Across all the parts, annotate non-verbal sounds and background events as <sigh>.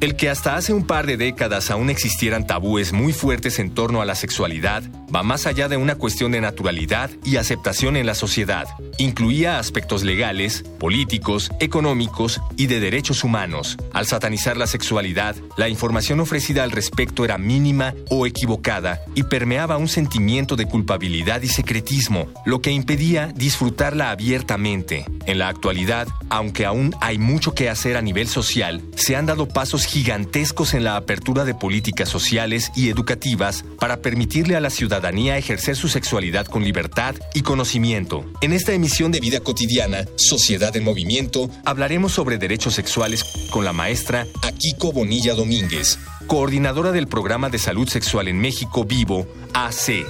El que hasta hace un par de décadas aún existieran tabúes muy fuertes en torno a la sexualidad va más allá de una cuestión de naturalidad y aceptación en la sociedad. Incluía aspectos legales, políticos, económicos y de derechos humanos. Al satanizar la sexualidad, la información ofrecida al respecto era mínima o equivocada y permeaba un sentimiento de culpabilidad y secretismo, lo que impedía disfrutarla abiertamente. En la actualidad, aunque aún hay mucho que hacer a nivel social, se han dado pasos gigantescos en la apertura de políticas sociales y educativas para permitirle a la ciudadanía ejercer su sexualidad con libertad y conocimiento. En esta emisión de Vida Cotidiana, Sociedad en Movimiento, hablaremos sobre derechos sexuales con la maestra Akiko Bonilla Domínguez, coordinadora del Programa de Salud Sexual en México Vivo, AC.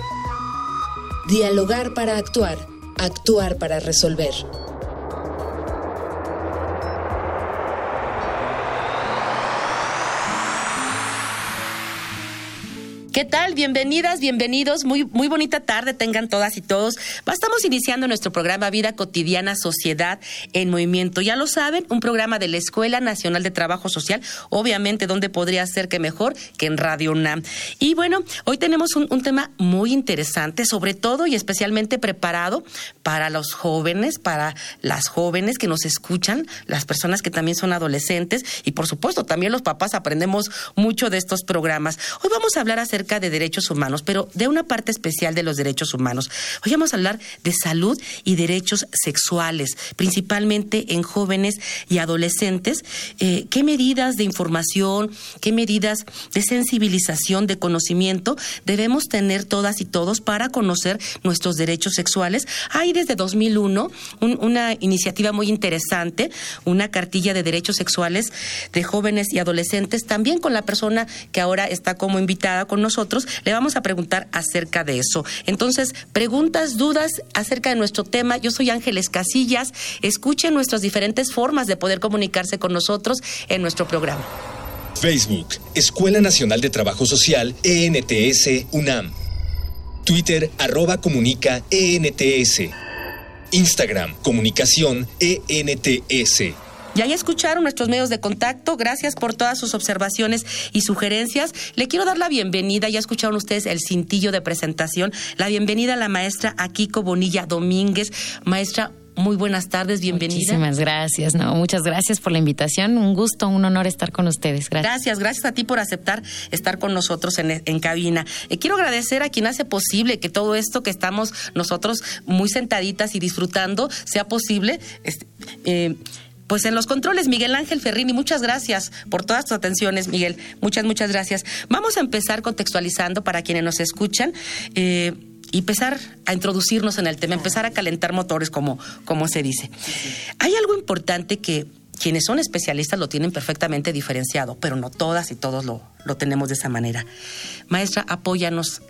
Dialogar para actuar, actuar para resolver. ¿Qué tal? Bienvenidas, bienvenidos. Muy, muy bonita tarde tengan todas y todos. Estamos iniciando nuestro programa Vida Cotidiana Sociedad en Movimiento. Ya lo saben, un programa de la Escuela Nacional de Trabajo Social, obviamente, donde podría ser que mejor que en Radio UNAM. Y bueno, hoy tenemos un, un tema muy interesante, sobre todo y especialmente preparado para los jóvenes, para las jóvenes que nos escuchan, las personas que también son adolescentes y por supuesto también los papás aprendemos mucho de estos programas. Hoy vamos a hablar acerca de derechos humanos, pero de una parte especial de los derechos humanos. Hoy vamos a hablar de salud y derechos sexuales, principalmente en jóvenes y adolescentes. Eh, ¿Qué medidas de información, qué medidas de sensibilización, de conocimiento debemos tener todas y todos para conocer nuestros derechos sexuales? Hay desde 2001 una iniciativa muy interesante, una cartilla de derechos sexuales de jóvenes y adolescentes, también con la persona que ahora está como invitada con nosotros le vamos a preguntar acerca de eso. Entonces, preguntas, dudas acerca de nuestro tema. Yo soy Ángeles Casillas. Escuchen nuestras diferentes formas de poder comunicarse con nosotros en nuestro programa. Facebook, Escuela Nacional de Trabajo Social, ENTS, UNAM. Twitter, arroba comunica, ENTS. Instagram, comunicación, ENTS. Ya ya escucharon nuestros medios de contacto. Gracias por todas sus observaciones y sugerencias. Le quiero dar la bienvenida. Ya escucharon ustedes el cintillo de presentación. La bienvenida a la maestra Akiko Bonilla Domínguez. Maestra, muy buenas tardes, bienvenida. Muchísimas gracias, no, muchas gracias por la invitación, un gusto, un honor estar con ustedes. Gracias. Gracias, gracias a ti por aceptar estar con nosotros en, en cabina. Eh, quiero agradecer a quien hace posible que todo esto que estamos nosotros muy sentaditas y disfrutando sea posible. Este, eh, pues en los controles, Miguel Ángel Ferrini, muchas gracias por todas tus atenciones, Miguel. Muchas, muchas gracias. Vamos a empezar contextualizando para quienes nos escuchan. Eh, y empezar a introducirnos en el tema, empezar a calentar motores, como, como se dice. Hay algo importante que quienes son especialistas lo tienen perfectamente diferenciado, pero no todas y todos lo, lo tenemos de esa manera. Maestra, apóyanos.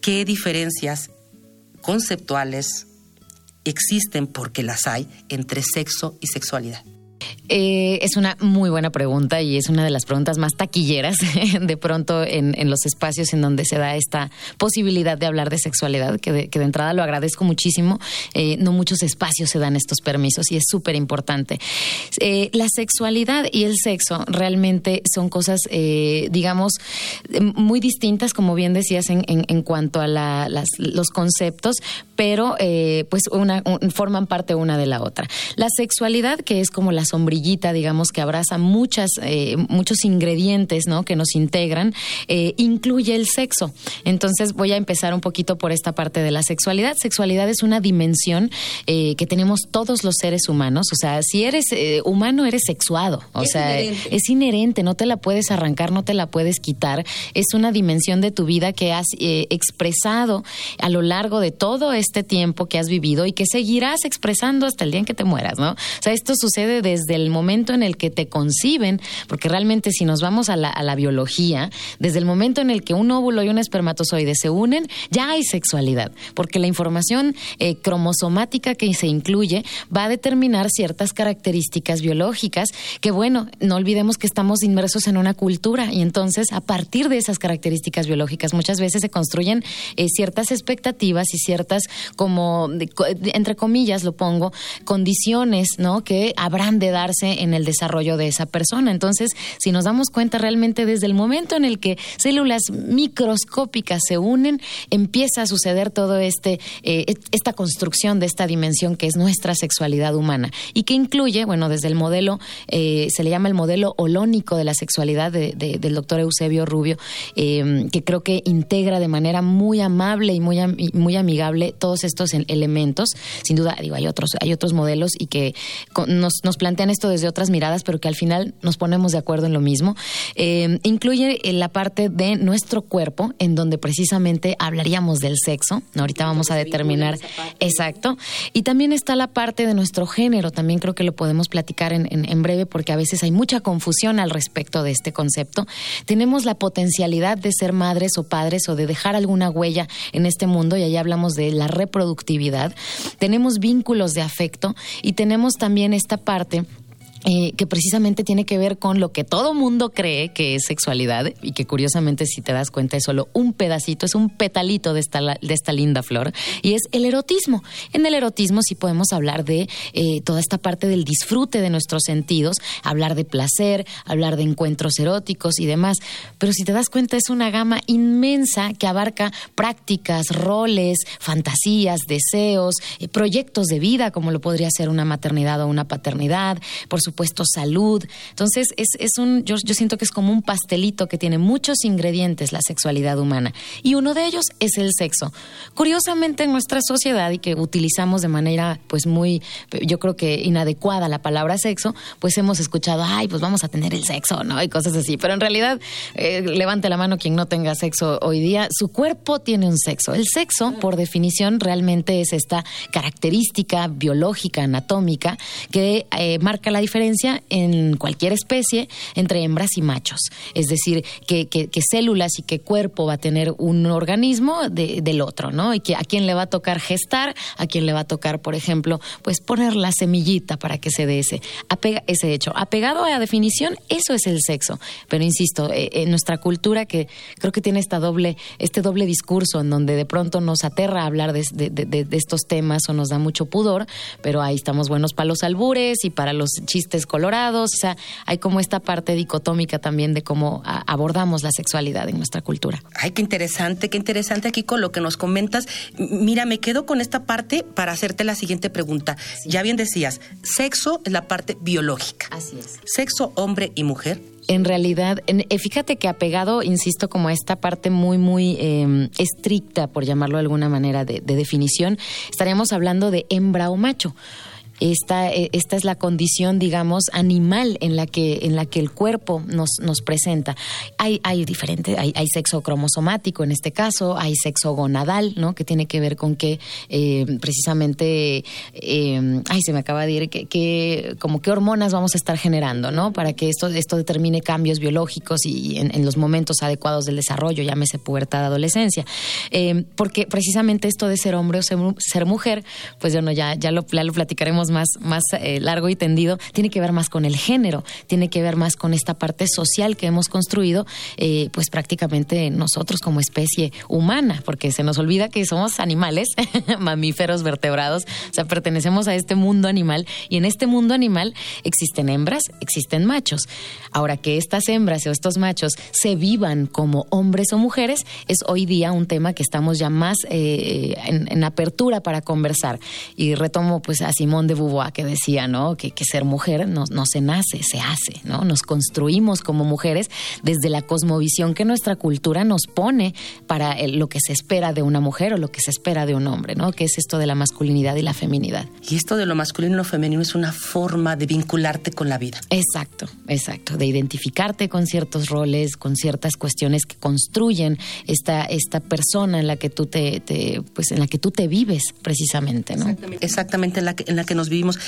¿Qué diferencias conceptuales, existen porque las hay entre sexo y sexualidad. Eh, es una muy buena pregunta y es una de las preguntas más taquilleras <laughs> de pronto en, los espacios en donde se da esta posibilidad de hablar de sexualidad, que de, entrada lo agradezco muchísimo. Eh, no muchos espacios se dan estos permisos y es súper importante. Eh, la sexualidad y el sexo realmente son cosas, digamos, muy distintas, como bien decías, en, cuanto a los conceptos, pero pues una, forman parte una de la otra. La sexualidad, que es como la sombría digamos, que abraza muchas, eh, muchos ingredientes, ¿no? Que nos integran, eh, incluye el sexo. Entonces voy a empezar un poquito por esta parte de la sexualidad. Sexualidad es una dimensión eh, que tenemos todos los seres humanos. O sea, si eres humano, eres sexuado. O sea, es inherente, no te la puedes arrancar, no te la puedes quitar. Es una dimensión de tu vida que has expresado a lo largo de todo este tiempo que has vivido y que seguirás expresando hasta el día en que te mueras, ¿no? O sea, esto sucede desde desde el momento en el que te conciben, porque realmente si nos vamos a la, biología, desde el momento en el que un óvulo y un espermatozoide se unen, ya hay sexualidad, porque la información eh, cromosomática que se incluye va a determinar ciertas características biológicas que, bueno, no olvidemos que estamos inmersos en una cultura y entonces a partir de esas características biológicas muchas veces se construyen eh, ciertas expectativas y ciertas como, entre comillas lo pongo, condiciones, ¿no? Que habrán de darse en el desarrollo de esa persona. Entonces, si nos damos cuenta realmente desde el momento en el que células microscópicas se unen, empieza a suceder todo este, eh, esta construcción de esta dimensión que es nuestra sexualidad humana y que incluye, bueno, desde el modelo, eh, se le llama el modelo holónico de la sexualidad del doctor Eusebio Rubio, eh, que creo que integra de manera muy amable y muy, muy amigable todos estos elementos. Sin duda, digo, hay otros, hay otros modelos y que nos, nos esto desde otras miradas, pero que al final nos ponemos de acuerdo en lo mismo. incluye la parte de nuestro cuerpo, en donde precisamente hablaríamos del sexo. Ahorita vamos a determinar. Exacto. Y también está la parte de nuestro género. También creo que lo podemos platicar en, en, breve porque a veces hay mucha confusión al respecto de este concepto. Tenemos la potencialidad de ser madres o padres o de dejar alguna huella en este mundo y ahí hablamos de la reproductividad. Tenemos vínculos de afecto y tenemos también esta parte eh, que precisamente tiene que ver con lo que todo mundo cree que es sexualidad y que curiosamente si te das cuenta es solo un pedacito, es un petalito de esta, de esta linda flor y es el erotismo. En el erotismo sí podemos hablar de eh, toda esta parte del disfrute de nuestros sentidos, hablar de placer, hablar de encuentros eróticos y demás, pero si te das cuenta es una gama inmensa que abarca prácticas, roles, fantasías, deseos, eh, proyectos de vida como lo podría ser una maternidad o una paternidad, por puesto salud. Entonces, es, es un, yo, yo siento que es como un pastelito que tiene muchos ingredientes la sexualidad humana. Y uno de ellos es el sexo. Curiosamente, en nuestra sociedad, y que utilizamos de manera, pues muy, yo creo que inadecuada la palabra sexo, pues hemos escuchado, ay, pues vamos a tener el sexo, ¿no? Y cosas así. Pero en realidad, eh, levante la mano quien no tenga sexo hoy día, su cuerpo tiene un sexo. El sexo, por definición, realmente es esta característica biológica, anatómica, que eh, marca la diferencia en cualquier especie entre hembras y machos. Es decir, que, células y qué cuerpo va a tener un organismo del otro, ¿no? Y que a quién le va a tocar gestar, a quién le va a tocar, por ejemplo, pues poner la semillita para que se dé ese, ese hecho. Apegado a la definición, eso es el sexo. Pero insisto, eh, en nuestra cultura que creo que tiene esta doble, este doble discurso en donde de pronto nos aterra hablar de, de estos temas o nos da mucho pudor, pero ahí estamos buenos para los albures y para los chistes colorados, o sea, hay como esta parte dicotómica también de cómo abordamos la sexualidad en nuestra cultura. Ay, qué interesante, qué interesante aquí con lo que nos comentas. Mira, me quedo con esta parte para hacerte la siguiente pregunta. Ya bien decías, sexo es la parte biológica. Así es. Sexo hombre y mujer en realidad, eh, fíjate que apegado, insisto, como a esta parte muy, muy em, estricta, por llamarlo de alguna manera, de, de, definición, estaríamos hablando de hembra o macho esta, eh, esta es la condición, digamos, animal en la que, en la que el cuerpo nos, nos presenta. Hay, hay diferente, hay, hay sexo cromosomático en este caso, hay sexo gonadal, ¿no? Que tiene que ver con que eh, precisamente, eh, ay, se me acaba de ir, que, como qué hormonas vamos a estar generando, ¿no? Para que esto, esto determine cambios biológicos y en, los momentos adecuados del desarrollo, llámese pubertad, adolescencia. porque precisamente esto de ser hombre o ser, mujer, pues bueno, ya, ya lo, ya lo platicaremos más, más eh, largo y tendido, tiene que ver más con el género, tiene que ver más con esta parte social que hemos construido, eh, pues prácticamente nosotros como especie humana, porque se nos olvida que somos animales, <laughs> mamíferos, vertebrados, o sea, pertenecemos a este mundo animal y en este mundo animal existen hembras, existen machos. Ahora que estas hembras o estos machos se vivan como hombres o mujeres es hoy día un tema que estamos ya más eh, en, en apertura para conversar. Y retomo pues a Simón de Beauvoir que decía, ¿no? Que, ser mujer no, no, se nace, se hace, ¿no? Nos construimos como mujeres desde la cosmovisión que nuestra cultura nos pone para lo que se espera de una mujer o lo que se espera de un hombre, ¿no? Que es esto de la masculinidad y la feminidad. Y esto de lo masculino y lo femenino es una forma de vincularte con la vida. Exacto, exacto, de identificarte con ciertos roles, con ciertas cuestiones que construyen esta, esta persona en la que tú te, pues en la que tú te vives precisamente, ¿no? Exactamente, en la que, en la que nos vivimos.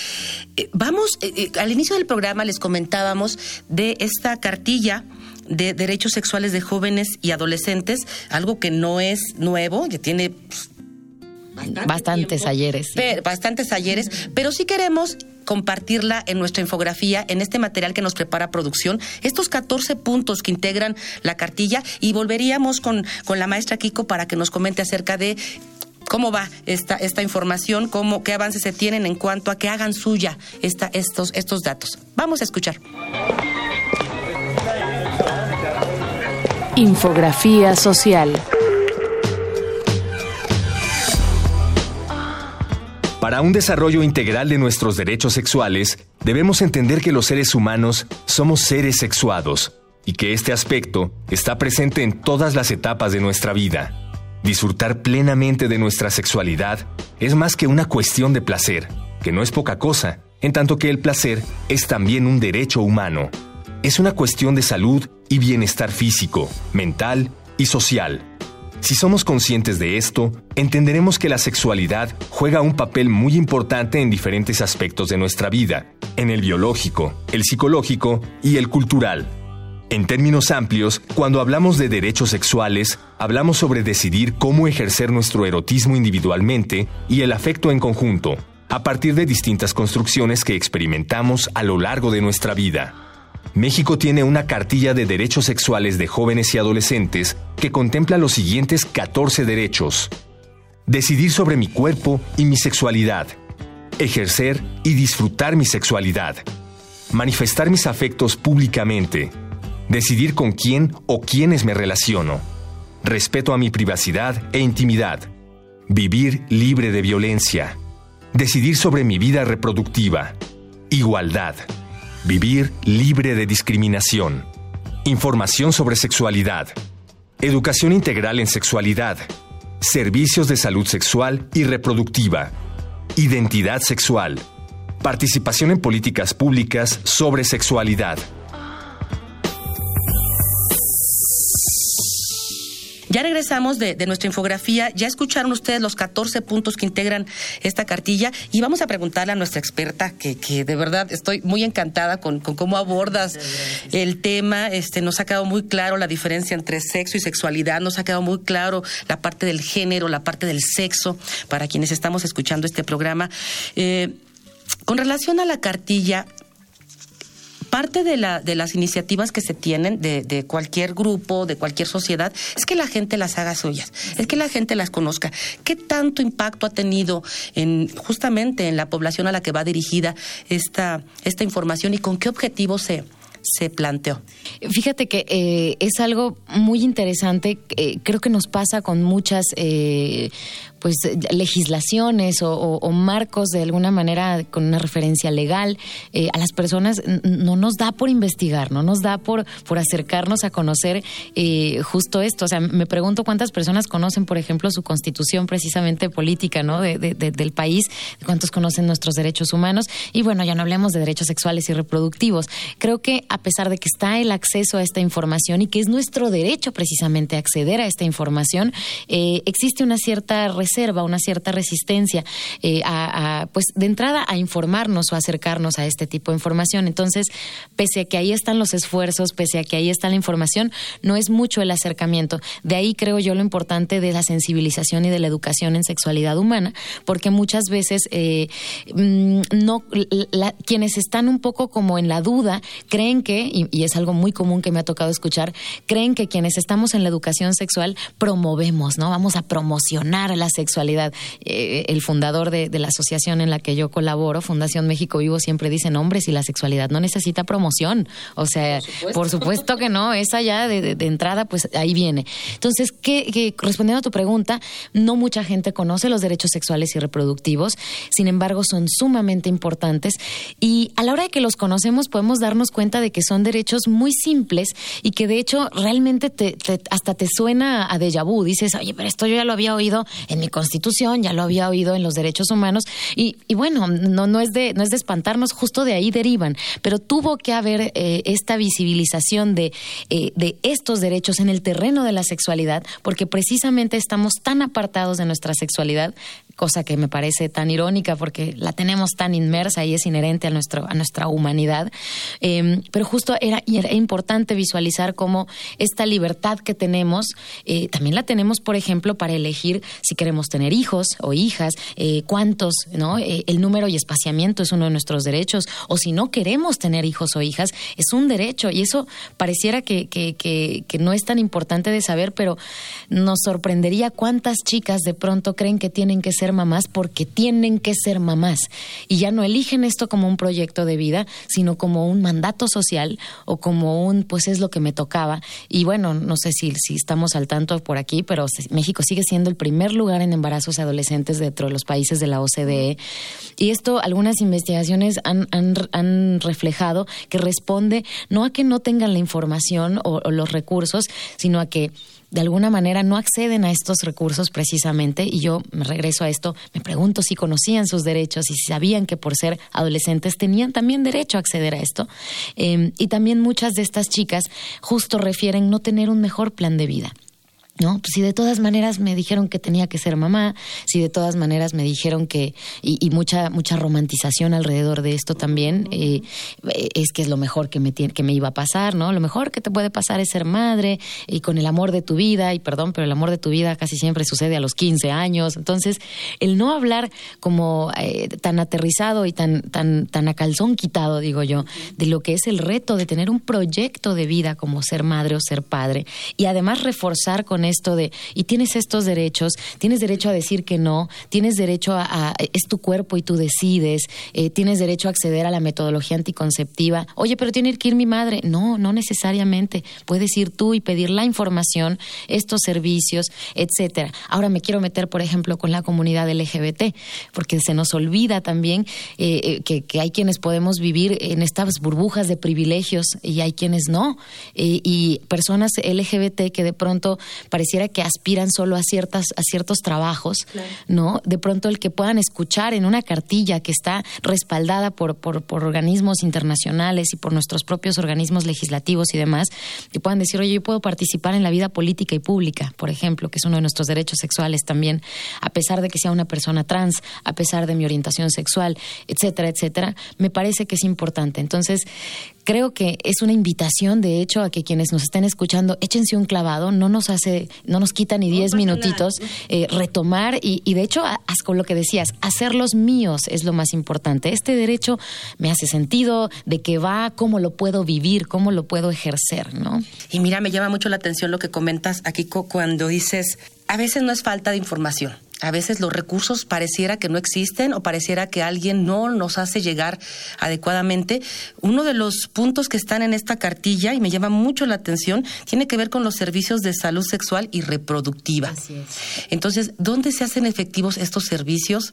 Eh, vamos, eh, eh, al inicio del programa les comentábamos de esta cartilla de derechos sexuales de jóvenes y adolescentes, algo que no es nuevo, que tiene pues, bastantes ayeres. bastantes ayeres, pero sí queremos compartirla en nuestra infografía, en este material que nos prepara producción, estos 14 puntos que integran la cartilla y volveríamos con, con la maestra Kiko para que nos comente acerca de cómo va esta, esta información, cómo, qué avances se tienen en cuanto a que hagan suya esta, estos, estos datos. Vamos a escuchar. Infografía social. Para un desarrollo integral de nuestros derechos sexuales, debemos entender que los seres humanos somos seres sexuados y que este aspecto está presente en todas las etapas de nuestra vida. Disfrutar plenamente de nuestra sexualidad es más que una cuestión de placer, que no es poca cosa, en tanto que el placer es también un derecho humano es una cuestión de salud y bienestar físico, mental y social. Si somos conscientes de esto, entenderemos que la sexualidad juega un papel muy importante en diferentes aspectos de nuestra vida, en el biológico, el psicológico y el cultural. En términos amplios, cuando hablamos de derechos sexuales, hablamos sobre decidir cómo ejercer nuestro erotismo individualmente y el afecto en conjunto, a partir de distintas construcciones que experimentamos a lo largo de nuestra vida. México tiene una cartilla de derechos sexuales de jóvenes y adolescentes que contempla los siguientes 14 derechos. Decidir sobre mi cuerpo y mi sexualidad. Ejercer y disfrutar mi sexualidad. Manifestar mis afectos públicamente. Decidir con quién o quiénes me relaciono. Respeto a mi privacidad e intimidad. Vivir libre de violencia. Decidir sobre mi vida reproductiva. Igualdad. Vivir libre de discriminación. Información sobre sexualidad. Educación integral en sexualidad. Servicios de salud sexual y reproductiva. Identidad sexual. Participación en políticas públicas sobre sexualidad. Ya regresamos de, nuestra infografía, ya escucharon ustedes los 14 puntos que integran esta cartilla y vamos a preguntarle a nuestra experta, que, que de verdad estoy muy encantada con, cómo abordas el tema, este, nos ha quedado muy claro la diferencia entre sexo y sexualidad, nos ha quedado muy claro la parte del género, la parte del sexo, para quienes estamos escuchando este programa. Eh, con relación a la cartilla, parte de, la, de las iniciativas que se tienen de, de, cualquier grupo, de cualquier sociedad, es que la gente las haga suyas, es que la gente las conozca. ¿Qué tanto impacto ha tenido en justamente en la población a la que va dirigida esta, esta información y con qué objetivo se, se planteó. Fíjate que eh, es algo muy interesante, eh, creo que nos pasa con muchas eh, pues legislaciones o, marcos de alguna manera con una referencia legal a las personas no nos da por investigar, no nos da por, por acercarnos a conocer justo esto. O sea, me pregunto cuántas personas conocen, por ejemplo, su constitución precisamente política ¿no? De, del país, cuántos conocen nuestros derechos humanos y bueno, ya no hablemos de derechos sexuales y reproductivos. Creo que a pesar de que está el acceso a esta información y que es nuestro derecho precisamente acceder a esta información, eh, existe una cierta reserva, una cierta resistencia eh, a, pues de entrada a informarnos o acercarnos a este tipo de información. Entonces, pese a que ahí están los esfuerzos, pese a que ahí está la información, no es mucho el acercamiento. De ahí creo yo lo importante de la sensibilización y de la educación en sexualidad humana, porque muchas veces eh, mm, no quienes están un poco como en la duda creen que, y, es algo muy común que me ha tocado escuchar, creen que quienes estamos en la educación sexual promovemos, ¿no? Vamos a promocionar la sexualidad. Eh, el fundador de, la asociación en la que yo colaboro, Fundación México Vivo, siempre dice, hombres y la sexualidad no necesita promoción. O sea, por supuesto, que no, esa ya de, entrada, pues ahí viene. Entonces, ¿qué, respondiendo a tu pregunta, no mucha gente conoce los derechos sexuales y reproductivos, sin embargo, son sumamente importantes y a la hora de que los conocemos podemos darnos cuenta de que son derechos muy simples y que de hecho realmente te, hasta te suena a déjà vu. Dices, oye, pero esto yo ya lo había oído en mi constitución, ya lo había oído en los derechos humanos y, bueno, no, no, es de, no es de espantarnos, justo de ahí derivan, pero tuvo que haber eh, esta visibilización de, eh, de estos derechos en el terreno de la sexualidad, porque precisamente estamos tan apartados de nuestra sexualidad cosa que me parece tan irónica porque la tenemos tan inmersa y es inherente a, nuestro, a nuestra humanidad. Em, pero justo era, importante visualizar cómo esta libertad que tenemos, eh, también la tenemos, por ejemplo, para elegir si queremos tener hijos o hijas, eh, cuántos, ¿no? Eh, el número y espaciamiento es uno de nuestros derechos, o si no queremos tener hijos o hijas, es un derecho, y eso pareciera que, que, que, que no es tan importante de saber, pero nos sorprendería cuántas chicas de pronto creen que tienen que ser mamás porque tienen que ser mamás y ya no eligen esto como un proyecto de vida, sino como un mandato social o como un, pues es lo que me tocaba. Y bueno, no sé si, si estamos al tanto por aquí, pero México sigue siendo el primer lugar en embarazos adolescentes dentro de los países de la OCDE. Y esto, algunas investigaciones han, han, han reflejado que responde no a que no tengan la información o los recursos, sino a que de alguna manera no acceden a estos recursos precisamente y yo me regreso a esto, me pregunto si conocían sus derechos y si sabían que por ser adolescentes tenían también derecho a acceder a esto. Eh, y también muchas de estas chicas justo refieren no tener un mejor plan de vida. ¿No? Pues si de todas maneras me dijeron que tenía que ser mamá, si de todas maneras me dijeron que, y, y mucha, mucha romantización alrededor de esto también, eh, es que es lo mejor que me, que me iba a pasar, ¿no? Lo mejor que te puede pasar es ser madre y con el amor de tu vida, y perdón, pero el amor de tu vida casi siempre sucede a los 15 años. Entonces, el no hablar como eh, tan aterrizado y tan, tan, tan a calzón quitado, digo yo, de lo que es el reto de tener un proyecto de vida como ser madre o ser padre, y además reforzar con esto de, y tienes estos derechos, tienes derecho a decir que no, tienes derecho a, es tu cuerpo y tú decides, eh, tienes derecho a acceder a la metodología anticonceptiva. Oye, pero tiene que ir mi madre. No, no necesariamente. Puedes ir tú y pedir la información, estos servicios, etcétera. Ahora me quiero meter, por ejemplo, con la comunidad LGBT, porque se nos olvida también eh, eh que, hay quienes podemos vivir en estas burbujas de privilegios y hay quienes no. Y personas LGBT que de pronto pareciera que aspiran solo a ciertas a ciertos trabajos, claro. ¿no? De pronto el que puedan escuchar en una cartilla que está respaldada por, por, por, organismos internacionales y por nuestros propios organismos legislativos y demás, que puedan decir, oye, yo puedo participar en la vida política y pública, por ejemplo, que es uno de nuestros derechos sexuales también, a pesar de que sea una persona trans, a pesar de mi orientación sexual, etcétera, etcétera, me parece que es importante. Entonces, creo que es una invitación, de hecho, a que quienes nos estén escuchando, échense un clavado, no nos hace, no nos quita ni diez no minutitos, eh, retomar y, y, de hecho, haz con lo que decías, hacerlos míos es lo más importante. Este derecho me hace sentido, de qué va, cómo lo puedo vivir, cómo lo puedo ejercer, ¿no? Y mira, me llama mucho la atención lo que comentas aquí cuando dices, a veces no es falta de información a veces los recursos pareciera que no existen o pareciera que alguien no nos hace llegar adecuadamente. Uno de los puntos que están en esta cartilla y me llama mucho la atención tiene que ver con los servicios de salud sexual y reproductiva. Entonces, ¿dónde se hacen efectivos estos servicios?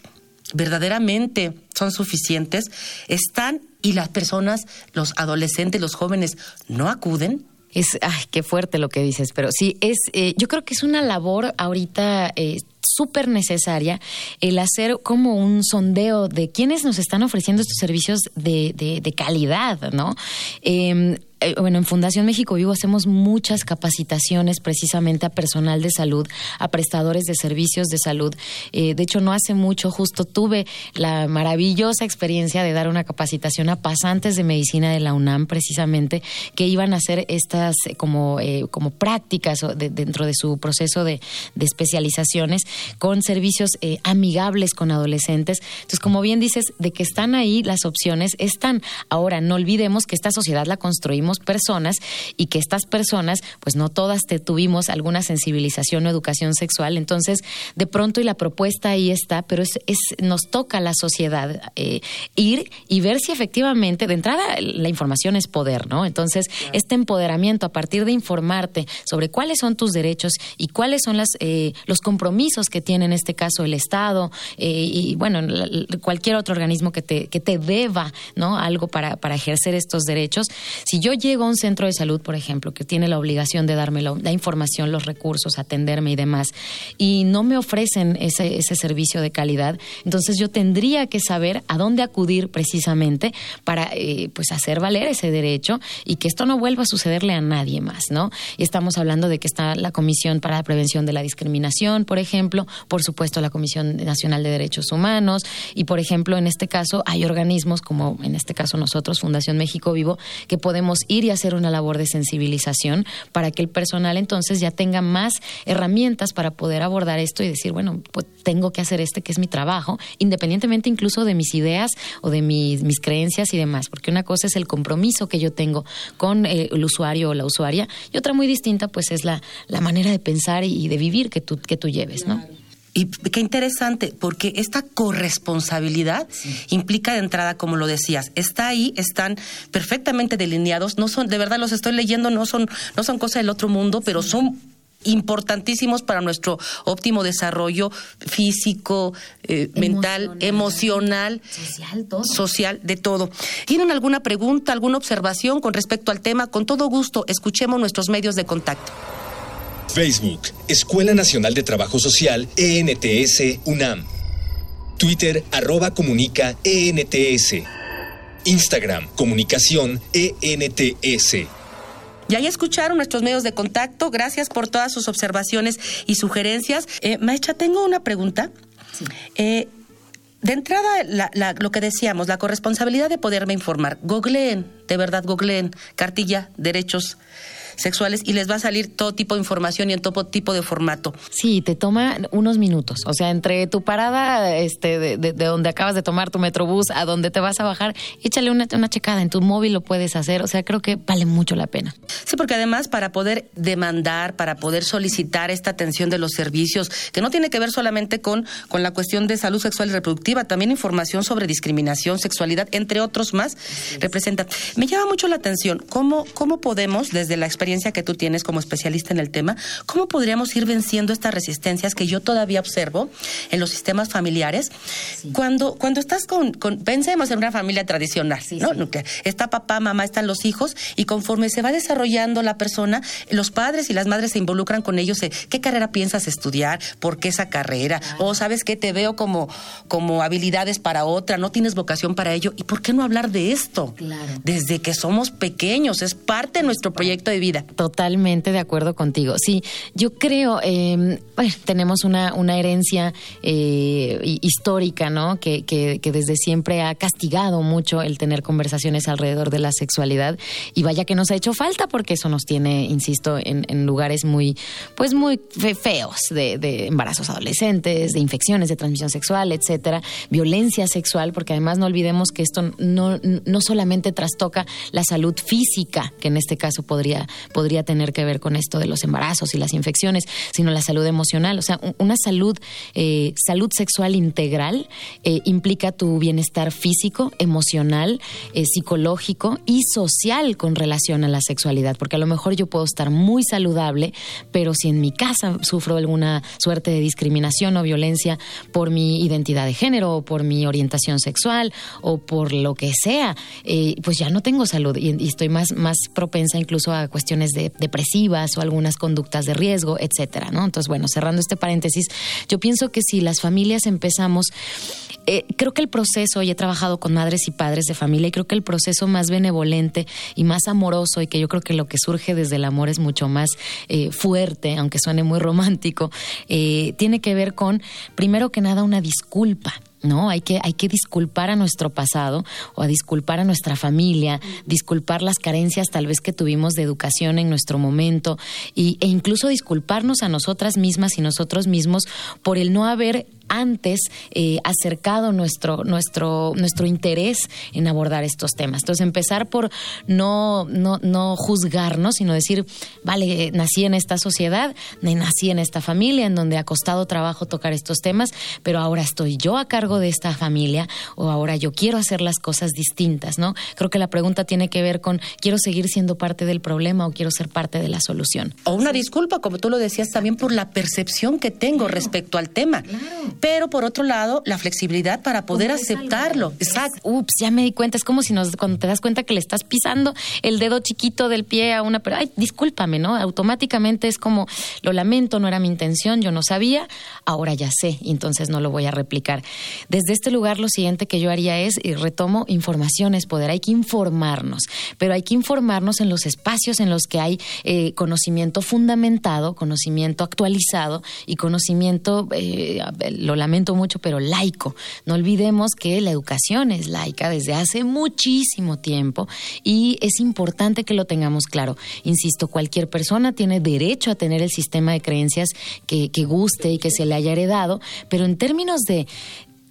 ¿Verdaderamente son suficientes? ¿Están y las personas, los adolescentes, los jóvenes, no acuden? Es, ay, qué fuerte lo que dices, pero sí, es, eh, yo creo que es una labor ahorita eh, súper necesaria el hacer como un sondeo de quiénes nos están ofreciendo estos servicios de, de, calidad, ¿no? Eh, bueno, en Fundación México Vivo hacemos muchas capacitaciones precisamente a personal de salud, a prestadores de servicios de salud. Eh, de hecho, no hace mucho justo tuve la maravillosa experiencia de dar una capacitación a pasantes de medicina de la UNAM, precisamente, que iban a hacer estas eh, como, eh, como prácticas de, dentro de su proceso de, especializaciones con servicios eh, amigables con adolescentes. Entonces, como bien dices, de que están ahí las opciones, están. Ahora, no olvidemos que esta sociedad la construimos personas y que estas personas, pues no todas te tuvimos alguna sensibilización o educación sexual. Entonces, de pronto, y la propuesta ahí está, pero es, es nos toca a la sociedad eh, ir y ver si efectivamente, de entrada, la información es poder, ¿no? Entonces, claro. este empoderamiento a partir de informarte sobre cuáles son tus derechos y cuáles son las, eh, los compromisos que tiene en este caso el Estado eh, y, bueno, cualquier otro organismo que te, que te deba, ¿no? Algo para, para ejercer estos derechos. Si yo llego a un centro de salud, por ejemplo, que tiene la obligación de darme la, información, los recursos, atenderme y demás, y no me ofrecen ese, servicio de calidad, entonces yo tendría que saber a dónde acudir precisamente para eh, pues hacer valer ese derecho y que esto no vuelva a sucederle a nadie más, ¿no? Y estamos hablando de que está la Comisión para la Prevención de la Discriminación, por ejemplo, por supuesto la Comisión Nacional de Derechos Humanos y, por ejemplo, en este caso hay organismos como en este caso nosotros, Fundación México Vivo, que podemos y hacer una labor de sensibilización para que el personal entonces ya tenga más herramientas para poder abordar esto y decir, bueno, pues tengo que hacer este que es mi trabajo, independientemente incluso de mis ideas o de mis, mis creencias y demás, porque una cosa es el compromiso que yo tengo con eh, el usuario o la usuaria y otra muy distinta pues es la, la manera de pensar y de vivir que tú, que tú lleves, ¿no? Y qué interesante, porque esta corresponsabilidad implica de entrada, como lo decías, está ahí, están perfectamente delineados, no son, de verdad los estoy leyendo, no son, no son cosas del otro mundo, pero son importantísimos para nuestro óptimo desarrollo físico, eh, mental, emocional, social, social, de todo. ¿Tienen alguna pregunta, alguna observación con respecto al tema? Con todo gusto, escuchemos nuestros medios de contacto. Facebook, Escuela Nacional de Trabajo Social, ENTS, UNAM. Twitter, arroba comunica, ENTS. Instagram, comunicación, ENTS. Ya ya escucharon nuestros medios de contacto. Gracias por todas sus observaciones y sugerencias. Eh, Maecha, tengo una pregunta. Eh, de entrada, lo que decíamos, la corresponsabilidad de poderme informar. Googleen, de verdad, googleen, cartilla, derechos sexuales y les va a salir todo tipo de información y en todo tipo de formato. Sí, te toma unos minutos. O sea, entre tu parada este, de, de, donde acabas de tomar tu metrobús a donde te vas a bajar, échale una, una checada. En tu móvil lo puedes hacer. O sea, creo que vale mucho la pena. Sí, porque además para poder demandar, para poder solicitar esta atención de los servicios, que no tiene que ver solamente con, con la cuestión de salud sexual y reproductiva, también información sobre discriminación, sexualidad, entre otros más, representa. Me llama mucho la atención cómo, cómo podemos, desde la experiencia experiencia que tú tienes como especialista en el tema, ¿cómo podríamos ir venciendo estas resistencias que yo todavía observo en los sistemas familiares? Cuando, cuando estás con, pensemos en una familia tradicional, ¿no? Está papá, mamá, están los hijos, y conforme se va desarrollando la persona, los padres y las madres se involucran con ellos. ¿Qué carrera piensas estudiar? ¿Por qué esa carrera? O sabes que te veo como, como habilidades para otra, no tienes vocación para ello. ¿Y por qué no hablar de esto? Claro. Desde que somos pequeños, es parte de nuestro proyecto de vida. Totalmente de acuerdo contigo. Sí, yo creo, eh, bueno, tenemos una, una herencia eh, histórica, ¿no? Que, que, desde siempre ha castigado mucho el tener conversaciones alrededor de la sexualidad y vaya que nos ha hecho falta porque eso nos tiene, insisto, en, en lugares muy, pues muy feos de, de, embarazos adolescentes, de infecciones de transmisión sexual, etcétera, violencia sexual, porque además no olvidemos que esto no, no solamente trastoca la salud física, que en este caso podría podría tener que ver con esto de los embarazos y las infecciones, sino la salud emocional. O sea, una salud, eh, salud sexual integral eh, implica tu bienestar físico, emocional, eh, psicológico y social con relación a la sexualidad. Porque a lo mejor yo puedo estar muy saludable, pero si en mi casa sufro alguna suerte de discriminación o violencia por mi identidad de género o por mi orientación sexual o por lo que sea, pues ya no tengo salud y, estoy más, más propensa incluso a cuestiones de, depresivas o algunas conductas de riesgo, etcétera, ¿no? Entonces, bueno, cerrando este paréntesis, yo pienso que si las familias empezamos eh, creo que el proceso, y he trabajado con madres y padres de familia, y creo que el proceso más benevolente y más amoroso, y que yo creo que lo que surge desde el amor es mucho más eh, fuerte, aunque suene muy romántico, eh, tiene que ver con, primero que nada, una disculpa. ¿No? Hay que, hay que disculpar a nuestro pasado o a disculpar a nuestra familia, disculpar las carencias tal vez que tuvimos de educación en nuestro momento y, e incluso disculparnos a nosotras mismas y nosotros mismos por el no haber antes eh, acercado nuestro, nuestro, nuestro interés en abordar estos temas. Entonces, empezar por no, no, no juzgarnos, sino decir, vale, nací en esta sociedad, nací en esta familia, en donde ha costado trabajo tocar estos temas, pero ahora estoy yo a cargo de esta familia o ahora yo quiero hacer las cosas distintas, ¿no? Creo que la pregunta tiene que ver con, ¿quiero seguir siendo parte del problema o quiero ser parte de la solución? O una disculpa, como tú lo decías, también por la percepción que tengo respecto al tema. Pero por otro lado, la flexibilidad para poder aceptarlo. Exacto. Ups, ya me di cuenta. Es como si nos, cuando te das cuenta que le estás pisando el dedo chiquito del pie a una pero ay, discúlpame, ¿no? Automáticamente es como, lo lamento, no era mi intención, yo no sabía, ahora ya sé, y entonces no lo voy a replicar. Desde este lugar, lo siguiente que yo haría es, y retomo, información es poder. Hay que informarnos, pero hay que informarnos en los espacios en los que hay eh, conocimiento fundamentado, conocimiento actualizado y conocimiento, eh, lo lamento mucho, pero laico. No olvidemos que la educación es laica desde hace muchísimo tiempo y es importante que lo tengamos claro. Insisto, cualquier persona tiene derecho a tener el sistema de creencias que, guste y que se le haya heredado, pero en términos de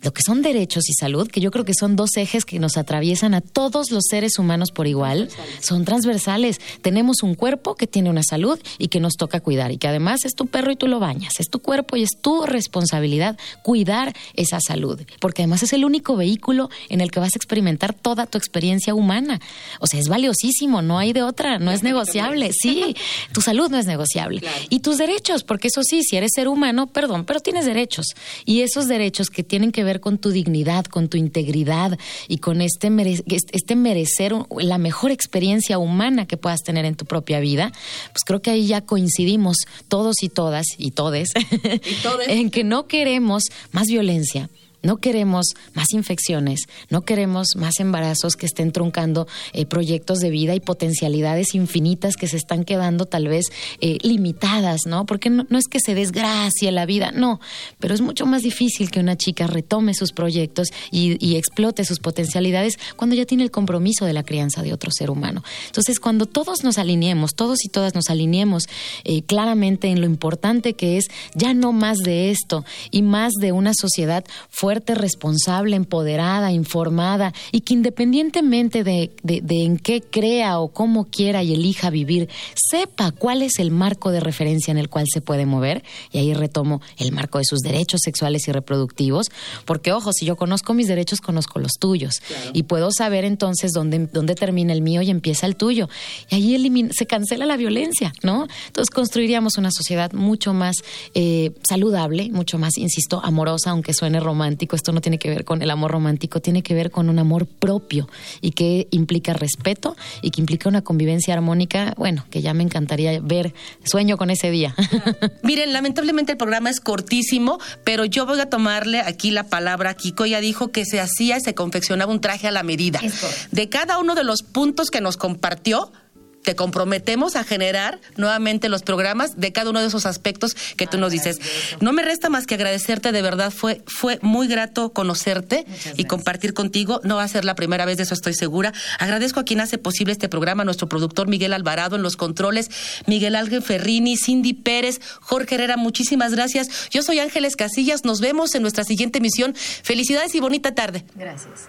lo que son derechos y salud, que yo creo que son dos ejes que nos atraviesan a todos los seres humanos por igual, son transversales. Tenemos un cuerpo que tiene una salud y que nos toca cuidar y que además es tu perro y tú lo bañas, es tu cuerpo y es tu responsabilidad cuidar esa salud, porque además es el único vehículo en el que vas a experimentar toda tu experiencia humana. O sea, es valiosísimo, no hay de otra, no es negociable. Sí, tu salud no es negociable. Y tus derechos, porque eso sí, si eres ser humano, perdón, pero tienes derechos. Y esos derechos que tienen que ver con tu dignidad, con tu integridad y con este, este merecer la mejor experiencia humana que puedas tener en tu propia vida, pues creo que ahí ya coincidimos todos y todas y todes, <laughs> en que no queremos más violencia, no queremos más infecciones, no queremos más embarazos que estén truncando eh, proyectos de vida y potencialidades infinitas que se están quedando tal vez eh, limitadas, ¿no? Porque no, es que se desgracie la vida, no, pero es mucho más difícil que una chica retome sus proyectos y, explote sus potencialidades cuando ya tiene el compromiso de la crianza de otro ser humano. Entonces, cuando todos nos alineemos, todos y todas nos alineemos eh, claramente en lo importante que es ya no más de esto y más de una sociedad fuerte, responsable, empoderada, informada y que independientemente de, en qué crea o cómo quiera y elija vivir, sepa cuál es el marco de referencia en el cual se puede mover. Y ahí retomo el marco de sus derechos sexuales y reproductivos, porque ojo, si yo conozco mis derechos, conozco los tuyos. Y puedo saber entonces dónde, dónde termina el mío y empieza el tuyo. Y ahí se cancela la violencia, ¿no? Entonces construiríamos una sociedad mucho más eh, saludable, mucho más, insisto, amorosa, aunque suene romántica esto no tiene que ver con el amor romántico, tiene que ver con un amor propio y que implica respeto y que implica una convivencia armónica, bueno, que ya me encantaría ver, sueño con ese día. <laughs> Miren, lamentablemente el programa es cortísimo, pero yo voy a tomarle aquí la palabra. Kiko ya dijo que se hacía y se confeccionaba un traje a la medida. De cada uno de los puntos que nos compartió, te comprometemos a generar nuevamente los programas de cada uno de esos aspectos que tú nos dices. No me resta más que agradecerte, de verdad fue fue muy grato conocerte y compartir contigo. No va a ser la primera vez, de eso estoy segura. Agradezco a quien hace posible este programa, nuestro productor Miguel Alvarado en los controles, Miguel Ángel Ferrini, Cindy Pérez, Jorge Herrera, muchísimas gracias. Yo soy Ángeles Casillas, nos vemos en nuestra siguiente emisión. Felicidades y bonita tarde. Gracias.